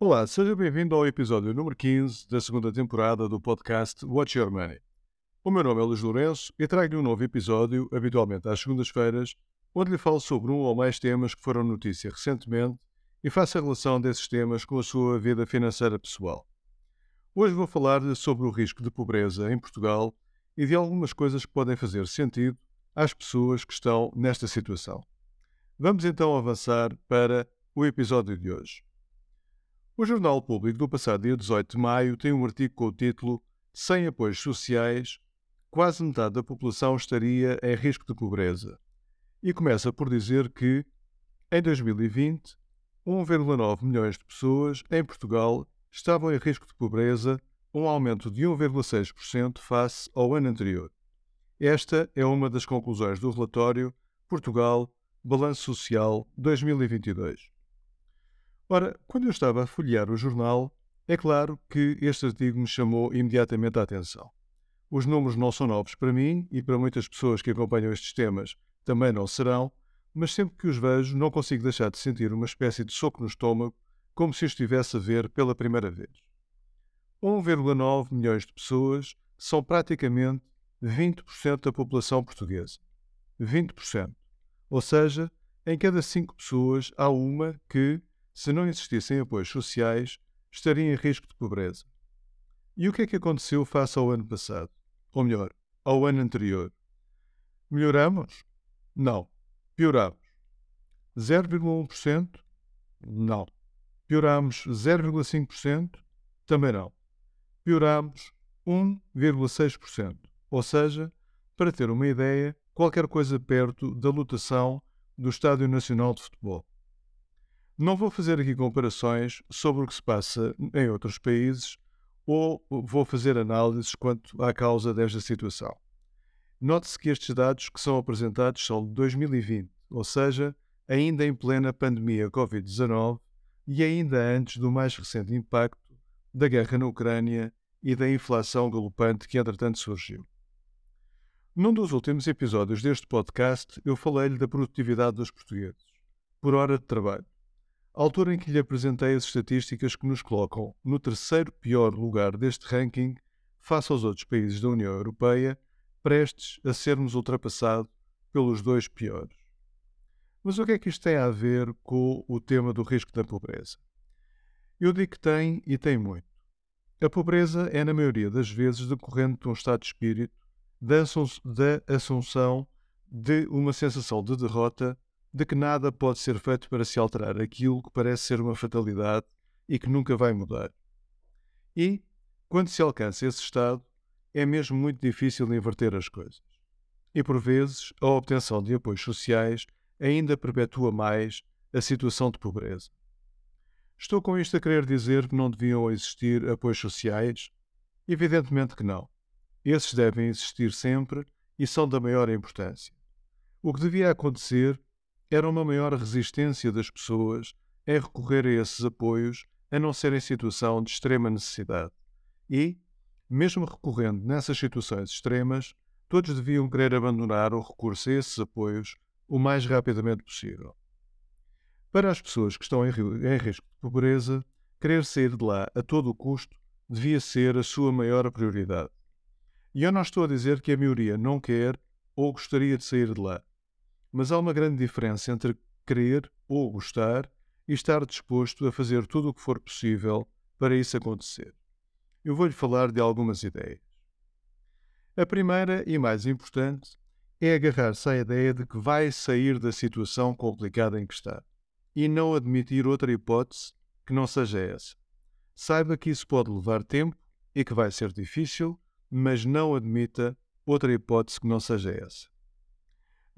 Olá, seja bem-vindo ao episódio número 15 da segunda temporada do podcast Watch Your Money. O meu nome é Luís Lourenço e trago-lhe um novo episódio, habitualmente às segundas-feiras, onde lhe falo sobre um ou mais temas que foram notícia recentemente e faço a relação desses temas com a sua vida financeira pessoal. Hoje vou falar-lhe sobre o risco de pobreza em Portugal e de algumas coisas que podem fazer sentido às pessoas que estão nesta situação. Vamos então avançar para o episódio de hoje. O Jornal Público do passado dia 18 de maio tem um artigo com o título Sem apoios sociais, quase metade da população estaria em risco de pobreza. E começa por dizer que, em 2020, 1,9 milhões de pessoas em Portugal estavam em risco de pobreza, um aumento de 1,6% face ao ano anterior. Esta é uma das conclusões do relatório Portugal Balanço Social 2022. Ora, quando eu estava a folhear o jornal, é claro que este artigo me chamou imediatamente a atenção. Os números não são novos para mim e para muitas pessoas que acompanham estes temas também não serão, mas sempre que os vejo não consigo deixar de sentir uma espécie de soco no estômago, como se estivesse a ver pela primeira vez. 1,9 milhões de pessoas são praticamente 20% da população portuguesa. 20%. Ou seja, em cada 5 pessoas há uma que, se não existissem apoios sociais, estaria em risco de pobreza. E o que é que aconteceu face ao ano passado? Ou melhor, ao ano anterior? Melhoramos? Não. Pioramos. 0,1%? Não. Pioramos 0,5%? Também não. Pioramos 1,6%. Ou seja, para ter uma ideia, qualquer coisa perto da lotação do Estádio Nacional de Futebol. Não vou fazer aqui comparações sobre o que se passa em outros países ou vou fazer análises quanto à causa desta situação. Note-se que estes dados que são apresentados são de 2020, ou seja, ainda em plena pandemia Covid-19 e ainda antes do mais recente impacto da guerra na Ucrânia e da inflação galopante que entretanto surgiu. Num dos últimos episódios deste podcast, eu falei-lhe da produtividade dos portugueses, por hora de trabalho altura em que lhe apresentei as estatísticas que nos colocam no terceiro pior lugar deste ranking face aos outros países da União Europeia, prestes a sermos ultrapassados pelos dois piores. Mas o que é que isto tem a ver com o tema do risco da pobreza? Eu digo que tem e tem muito. A pobreza é, na maioria das vezes, decorrente de um estado de espírito, da assunção de uma sensação de derrota de que nada pode ser feito para se alterar aquilo que parece ser uma fatalidade e que nunca vai mudar. E, quando se alcança esse estado, é mesmo muito difícil inverter as coisas. E por vezes, a obtenção de apoios sociais ainda perpetua mais a situação de pobreza. Estou com isto a querer dizer que não deviam existir apoios sociais? Evidentemente que não. Esses devem existir sempre e são da maior importância. O que devia acontecer era uma maior resistência das pessoas em recorrer a esses apoios, a não ser em situação de extrema necessidade. E, mesmo recorrendo nessas situações extremas, todos deviam querer abandonar o recurso a esses apoios o mais rapidamente possível. Para as pessoas que estão em, risco de pobreza, querer sair de lá a todo o custo devia ser a sua maior prioridade. E eu não estou a dizer que a maioria não quer ou gostaria de sair de lá. Mas há uma grande diferença entre querer ou gostar e estar disposto a fazer tudo o que for possível para isso acontecer. Eu vou-lhe falar de algumas ideias. A primeira e mais importante é agarrar-se à ideia de que vai sair da situação complicada em que está e não admitir outra hipótese que não seja essa. Saiba que isso pode levar tempo e que vai ser difícil, mas não admita outra hipótese que não seja essa.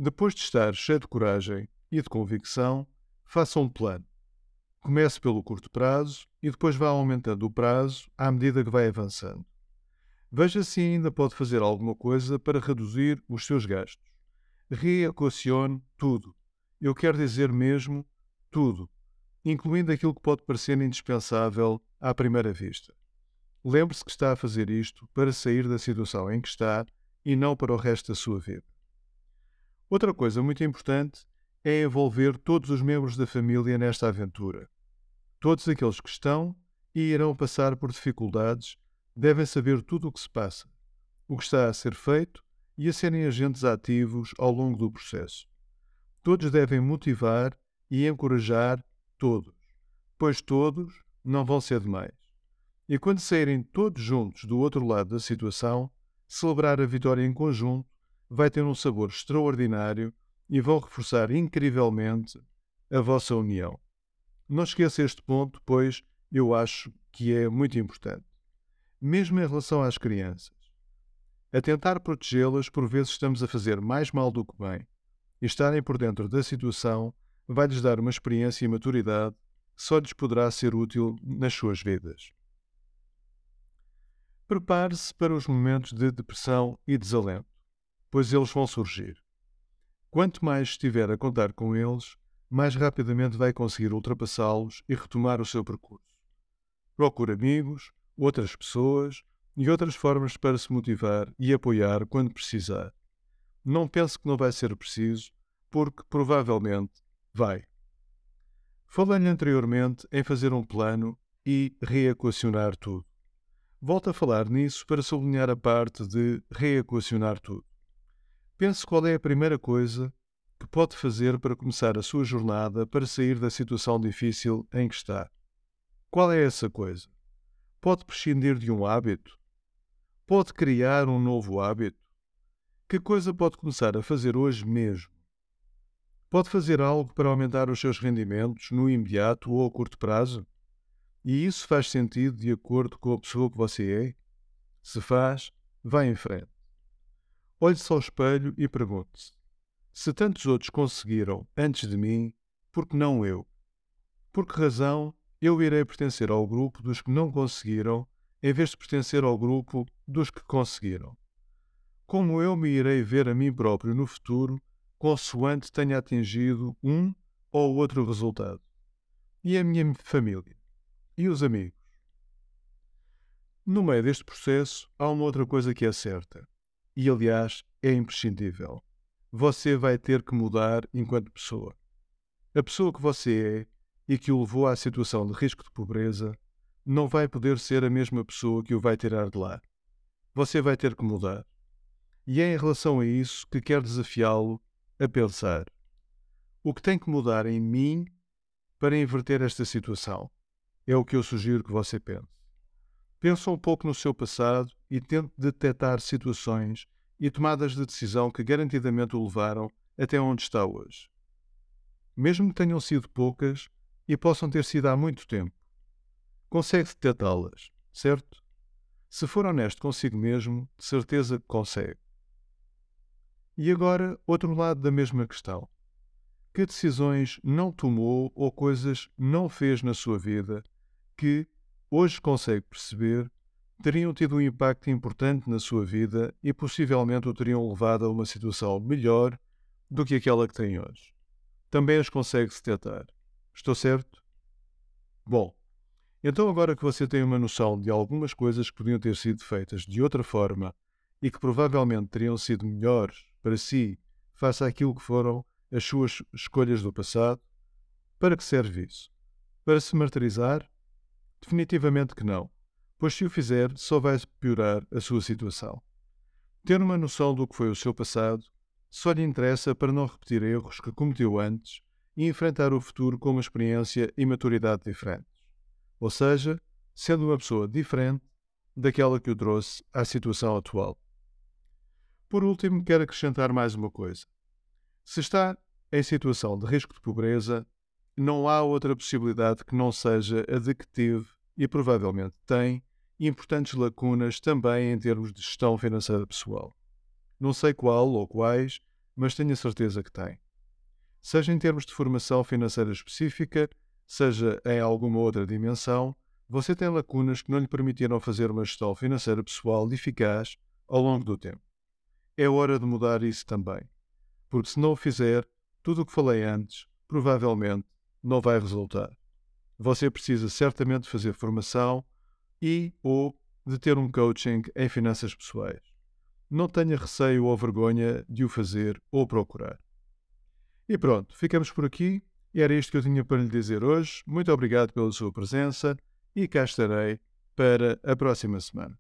Depois de estar cheio de coragem e de convicção, faça um plano. Comece pelo curto prazo e depois vá aumentando o prazo à medida que vai avançando. Veja se ainda pode fazer alguma coisa para reduzir os seus gastos. Reequacione tudo. Eu quero dizer mesmo tudo, incluindo aquilo que pode parecer indispensável à primeira vista. Lembre-se que está a fazer isto para sair da situação em que está e não para o resto da sua vida. Outra coisa muito importante é envolver todos os membros da família nesta aventura. Todos aqueles que estão e irão passar por dificuldades devem saber tudo o que se passa, o que está a ser feito e a serem agentes ativos ao longo do processo. Todos devem motivar e encorajar todos, pois todos não vão ser demais. E quando saírem todos juntos do outro lado da situação, celebrar a vitória em conjunto vai ter um sabor extraordinário e vão reforçar incrivelmente a vossa união. Não esqueça este ponto, pois eu acho que é muito importante. Mesmo em relação às crianças. A tentar protegê-las, por vezes estamos a fazer mais mal do que bem. E estarem por dentro da situação vai-lhes dar uma experiência e maturidade que só lhes poderá ser útil nas suas vidas. Prepare-se para os momentos de depressão e desalento, pois eles vão surgir. Quanto mais estiver a contar com eles, mais rapidamente vai conseguir ultrapassá-los e retomar o seu percurso. Procure amigos, outras pessoas e outras formas para se motivar e apoiar quando precisar. Não pense que não vai ser preciso, porque provavelmente vai. Falei-lhe anteriormente em fazer um plano e reequacionar tudo. Volto a falar nisso para sublinhar a parte de reequacionar tudo. Pense qual é a primeira coisa que pode fazer para começar a sua jornada para sair da situação difícil em que está. Qual é essa coisa? Pode prescindir de um hábito? Pode criar um novo hábito? Que coisa pode começar a fazer hoje mesmo? Pode fazer algo para aumentar os seus rendimentos no imediato ou a curto prazo? E isso faz sentido de acordo com a pessoa que você é? Se faz, vá em frente. Olhe-se ao espelho e pergunte-se: se tantos outros conseguiram antes de mim, por que não eu? Por que razão eu irei pertencer ao grupo dos que não conseguiram, em vez de pertencer ao grupo dos que conseguiram? Como eu me irei ver a mim próprio no futuro, consoante tenha atingido um ou outro resultado? E a minha família? E os amigos? No meio deste processo, há uma outra coisa que é certa e, aliás, é imprescindível. Você vai ter que mudar enquanto pessoa. A pessoa que você é e que o levou à situação de risco de pobreza não vai poder ser a mesma pessoa que o vai tirar de lá. Você vai ter que mudar. E é em relação a isso que quero desafiá-lo a pensar: o que tem que mudar em mim para inverter esta situação? É o que eu sugiro que você pense. Pensa um pouco no seu passado e tente detectar situações e tomadas de decisão que garantidamente o levaram até onde está hoje. Mesmo que tenham sido poucas e possam ter sido há muito tempo. Consegue detectá-las, certo? Se for honesto consigo mesmo, de certeza que consegue. E agora, outro lado da mesma questão. Que decisões não tomou ou coisas não fez na sua vida que, hoje consegue perceber, teriam tido um impacto importante na sua vida e possivelmente o teriam levado a uma situação melhor do que aquela que tem hoje. Também as consegue detectar. Estou certo? Bom, então agora que você tem uma noção de algumas coisas que podiam ter sido feitas de outra forma e que provavelmente teriam sido melhores para si face àquilo que foram as suas escolhas do passado, para que serve isso? Para se martirizar? Definitivamente que não, pois se o fizer, só vai piorar a sua situação. Ter uma noção do que foi o seu passado só lhe interessa para não repetir erros que cometeu antes e enfrentar o futuro com uma experiência e maturidade diferentes. Ou seja, sendo uma pessoa diferente daquela que o trouxe à situação atual. Por último, quero acrescentar mais uma coisa. Se está em situação de risco de pobreza, não há outra possibilidade que não seja a de que teve e provavelmente tem importantes lacunas também em termos de gestão financeira pessoal. Não sei qual ou quais, mas tenho a certeza que tem. Seja em termos de formação financeira específica, seja em alguma outra dimensão, você tem lacunas que não lhe permitiram fazer uma gestão financeira pessoal eficaz ao longo do tempo. É hora de mudar isso também, porque se não o fizer, tudo o que falei antes provavelmente não vai resultar. Você precisa certamente fazer formação e ou de ter um coaching em finanças pessoais. Não tenha receio ou vergonha de o fazer ou procurar. E pronto, ficamos por aqui. Era isto que eu tinha para lhe dizer hoje. Muito obrigado pela sua presença e cá estarei para a próxima semana.